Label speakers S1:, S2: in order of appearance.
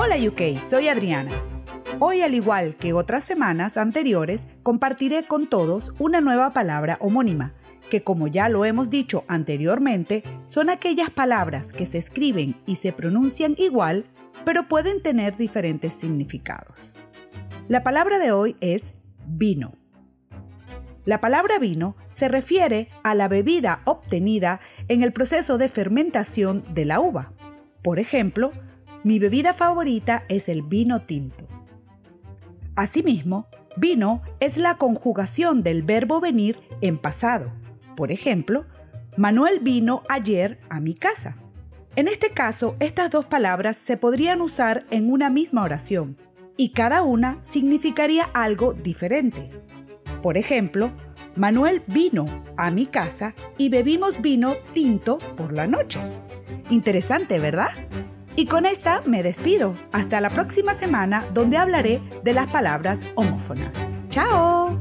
S1: Hola UK, soy Adriana. Hoy, al igual que otras semanas anteriores, compartiré con todos una nueva palabra homónima, que como ya lo hemos dicho anteriormente, son aquellas palabras que se escriben y se pronuncian igual, pero pueden tener diferentes significados. La palabra de hoy es vino. La palabra vino se refiere a la bebida obtenida en el proceso de fermentación de la uva. Por ejemplo, mi bebida favorita es el vino tinto. Asimismo, vino es la conjugación del verbo venir en pasado. Por ejemplo, Manuel vino ayer a mi casa. En este caso, estas dos palabras se podrían usar en una misma oración y cada una significaría algo diferente. Por ejemplo, Manuel vino a mi casa y bebimos vino tinto por la noche. Interesante, ¿verdad? Y con esta me despido. Hasta la próxima semana donde hablaré de las palabras homófonas. ¡Chao!